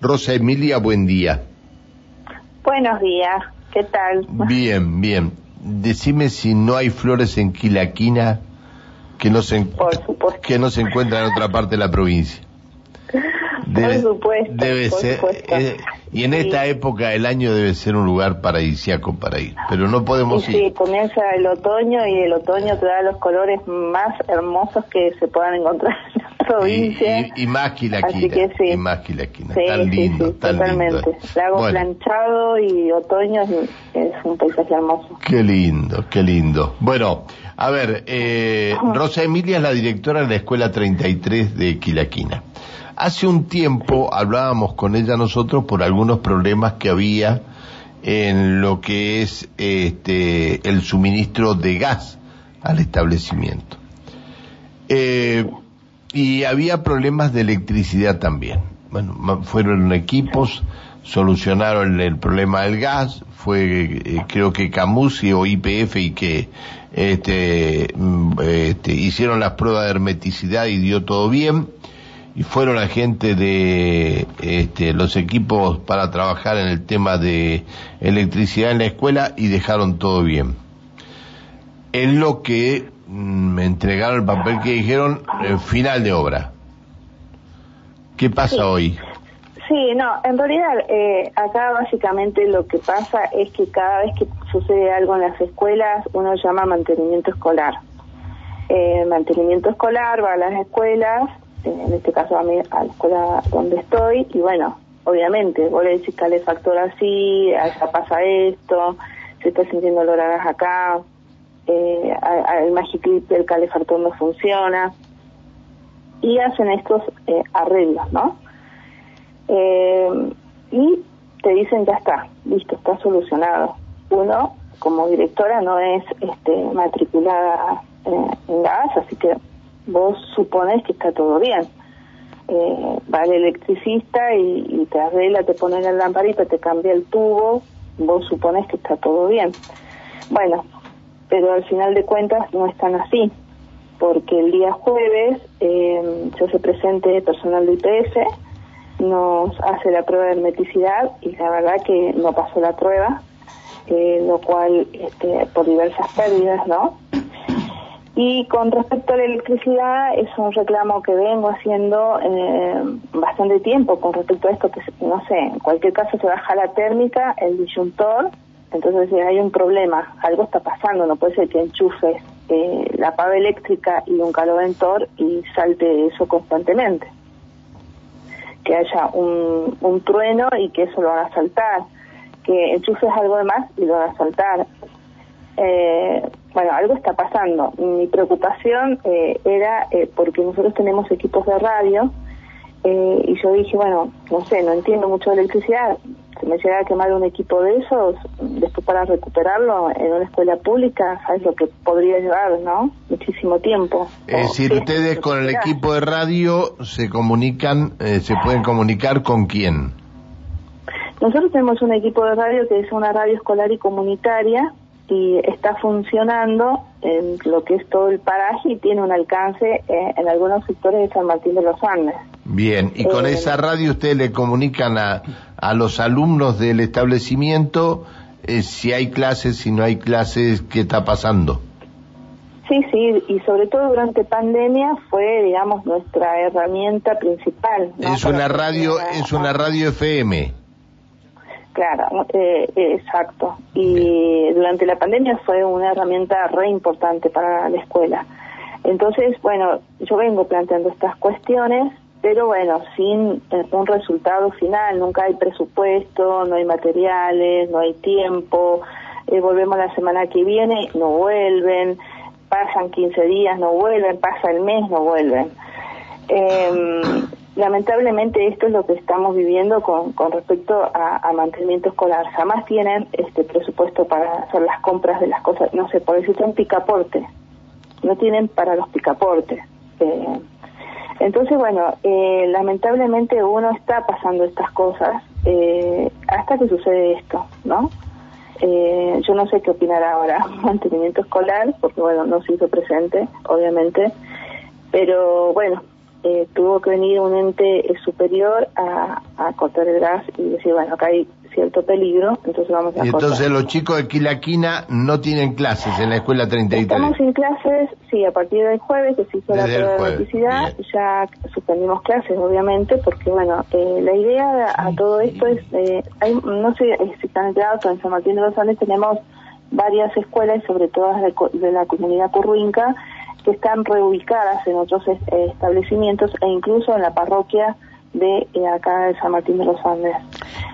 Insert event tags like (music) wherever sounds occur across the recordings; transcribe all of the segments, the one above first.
Rosa Emilia, buen día. Buenos días, ¿qué tal? Bien, bien. Decime si no hay flores en Quilaquina que no se, que no se encuentran en otra parte de la provincia. por supuesto. Debe ser. Eh, y en esta época del año debe ser un lugar paradisíaco para ir. Pero no podemos ir. Sí, comienza el otoño y el otoño te da los colores más hermosos que se puedan encontrar la provincia. Y, más quilaquina. Y más quilaquina. tan lindo, tan totalmente. lindo. Lago planchado y otoño es, un paisaje hermoso. Qué lindo, qué lindo. Bueno, a ver, eh, Rosa Emilia es la directora de la Escuela 33 de Quilaquina. Hace un tiempo hablábamos con ella nosotros por algunos problemas que había en lo que es este, el suministro de gas al establecimiento. Eh, y había problemas de electricidad también. Bueno, fueron equipos, solucionaron el, problema del gas, fue eh, creo que Camusi o IPF y que este, mm, este, hicieron las pruebas de hermeticidad y dio todo bien y fueron la gente de este, los equipos para trabajar en el tema de electricidad en la escuela y dejaron todo bien. Es lo que me entregaron el papel que dijeron el final de obra. ¿Qué pasa hoy? Sí, no, en realidad eh, acá básicamente lo que pasa es que cada vez que sucede algo en las escuelas uno llama mantenimiento escolar. Eh, mantenimiento escolar va a las escuelas en este caso a, mí, a la escuela donde estoy, y bueno, obviamente, vos le decís calefactor así, allá pasa esto, se está sintiendo olor a gas acá, eh, el Magiclip el calefactor no funciona, y hacen estos eh, arreglos, ¿no? Eh, y te dicen ya está, listo, está solucionado. Uno, como directora, no es este, matriculada en gas, así que vos supones que está todo bien. Eh, va el electricista y, te arregla, te pone la lamparita, te cambia el tubo, vos supones que está todo bien. Bueno, pero al final de cuentas no es tan así, porque el día jueves eh, se hace presente personal de IPS, nos hace la prueba de hermeticidad y la verdad que no pasó la prueba, eh, lo cual este, por diversas pérdidas, ¿no? Y con respecto a la electricidad, es un reclamo que vengo haciendo eh, bastante tiempo con respecto a esto, que no sé, en cualquier caso se baja la térmica, el disyuntor, entonces hay un problema, algo está pasando, no puede ser que enchufes eh, la pava eléctrica y un caloventor y salte eso constantemente. Que haya un, un trueno y que eso lo haga saltar, que enchufes algo de más y lo haga saltar. Eh, bueno, algo está pasando. Mi preocupación eh, era eh, porque nosotros tenemos equipos de radio eh, y yo dije, bueno, no sé, no entiendo mucho de electricidad. Si me llega a quemar un equipo de esos, después para recuperarlo en una escuela pública, ¿sabes lo que podría llevar, no? Muchísimo tiempo. Es decir, ustedes con el equipo de radio se comunican, se pueden comunicar con quién. Nosotros tenemos un equipo de radio que es una radio escolar y comunitaria y está funcionando en lo que es todo el paraje y tiene un alcance eh, en algunos sectores de San Martín de los Andes. Bien, y con eh, esa radio ustedes le comunican a, a los alumnos del establecimiento eh, si hay clases, si no hay clases, qué está pasando. Sí, sí, y sobre todo durante pandemia fue, digamos, nuestra herramienta principal. Es una radio, es una radio FM. Claro, eh, exacto. Y durante la pandemia fue una herramienta re importante para la escuela. Entonces, bueno, yo vengo planteando estas cuestiones, pero bueno, sin eh, un resultado final, nunca hay presupuesto, no hay materiales, no hay tiempo, eh, volvemos la semana que viene, no vuelven, pasan 15 días, no vuelven, pasa el mes, no vuelven. Eh, lamentablemente esto es lo que estamos viviendo con, con respecto a, mantenimiento escolar. Jamás tienen este presupuesto para hacer las compras de las cosas, no sé, por decirte un picaporte. No tienen para los picaportes. Eh, entonces, bueno, eh, lamentablemente uno está pasando estas cosas eh, hasta que sucede esto, ¿no? yo no sé qué opinar ahora, (laughs) mantenimiento escolar, porque bueno, no se hizo presente, obviamente, pero bueno, eh, tuvo que venir un ente superior a cortar el gas y decir, bueno, acá hay cierto peligro, entonces vamos a Y entonces los chicos de Quilaquina no tienen clases en la escuela 33. Estamos sin clases, sí, a partir del jueves que se hizo la prueba de electricidad, ya suspendimos clases, obviamente, porque bueno, eh, la idea a todo esto es, eh, hay, no sé si están enterados, en San Martín de los Andes tenemos varias escuelas, sobre todo de, de la comunidad curruinca, que están reubicadas en otros establecimientos e incluso en la parroquia de eh, acá de San Martín de los Andes.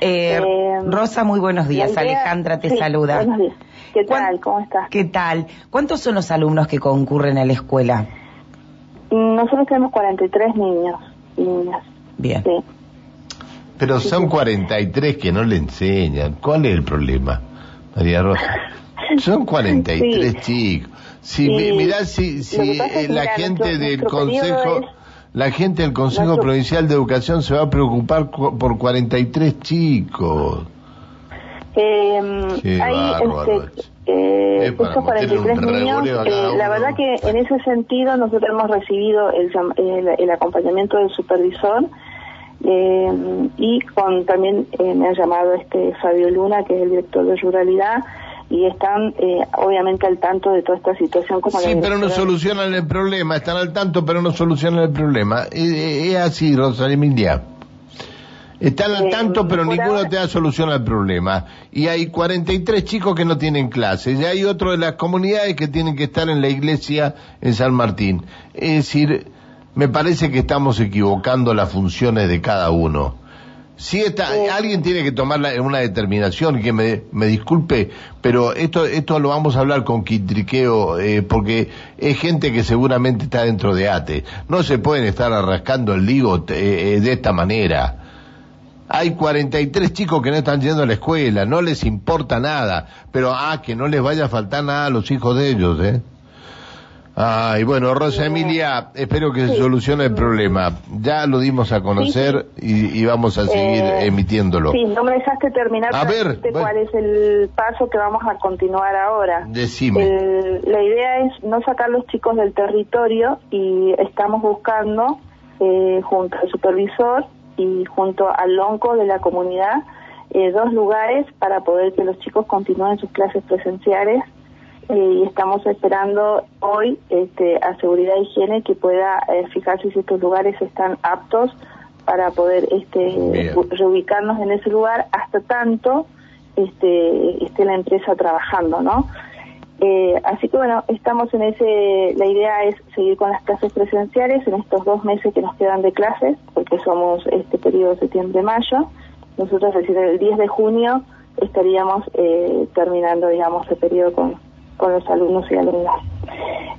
Eh, eh, Rosa, muy buenos días. Alejandra te saluda. Buenos días. ¿Qué tal? ¿Cómo estás? ¿Qué tal? ¿Cuántos son los alumnos que concurren a la escuela? Nosotros tenemos 43 niños y niñas. Bien. Pero son 43 que no le enseñan. ¿Cuál es el problema, María Rosa? (laughs) Son 43 chicos. Si, Mirá si, si la gente del Consejo la gente del Consejo Provincial de Educación se va a preocupar por 43 chicos. Eh, hay este, eh, estos 43 niños, eh, la verdad que en ese sentido nosotros hemos recibido el, el, acompañamiento del supervisor eh, y con también eh, me ha llamado este Fabio Luna, que es el director de Ruralidad, y están eh, obviamente al tanto de toda esta situación. Como sí, pero no solucionan el problema, están al tanto, pero no solucionan el problema. Es, así, Rosa Emilia. Están al eh, tanto, pero ninguno te da solución al problema. Y hay 43 chicos que no tienen clases. Y hay otro de las comunidades que tienen que estar en la iglesia en San Martín. Es decir, me parece que estamos equivocando las funciones de cada uno. Sí, está, alguien tiene que tomar una determinación, que me, me, disculpe, pero esto, esto lo vamos a hablar con Quintriqueo, eh, porque es gente que seguramente está dentro de ATE. No se pueden estar arrascando el ligo eh, eh, de esta manera. Hay 43 chicos que no están yendo a la escuela, no les importa nada, pero ah, que no les vaya a faltar nada a los hijos de ellos, ¿eh? Ay, bueno, Rosa Emilia, espero que se solucione el problema. Ya lo dimos a conocer y, vamos a seguir eh, emitiéndolo. Sí, no me dejaste terminar. A ver, cuál es el paso que vamos a continuar ahora. Decime. la idea es no sacar los chicos del territorio y estamos buscando, eh, junto al supervisor y junto al lonco de la comunidad, eh, dos lugares para poder que los chicos continúen sus clases presenciales y estamos esperando hoy este, a Seguridad e Higiene que pueda eh, fijarse si estos lugares están aptos para poder este, reubicarnos en ese lugar hasta tanto este, esté la empresa trabajando, ¿no? Eh, así que bueno, estamos en ese, la idea es seguir con las clases presenciales en estos dos meses que nos quedan de clases, porque somos este periodo septiembre-mayo. Nosotros recién el 10 de junio estaríamos eh, terminando, digamos, el periodo con, con los alumnos y alumnas.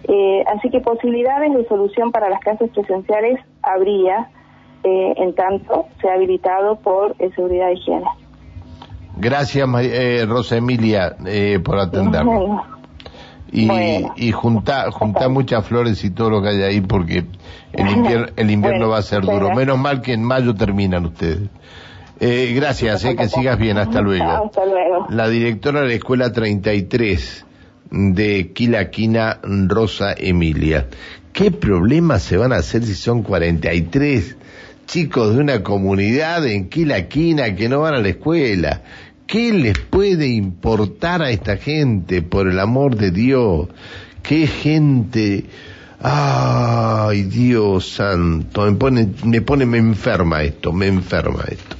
Eh, así que posibilidades de solución para las clases presenciales habría, eh, en tanto sea habilitado por eh, Seguridad e Higiene. Gracias, Rosa Emilia, por atendernos. Y, y junta, junta muchas flores y todo lo que hay ahí porque el (laughs) invierno, el invierno va a ser duro. Menos mal que en mayo terminan ustedes. gracias, que sigas bien, hasta luego. Hasta luego. La directora de la Escuela 33 de Quilaquina Rosa Emilia. ¿Qué problemas se van a hacer si son 43 chicos de una comunidad en Quilaquina que no van a la escuela? ¿Qué les puede importar a esta gente, por el amor de Dios? ¿Qué gente? Ay, Dios santo, me pone, me pone, me enferma esto, me enferma esto.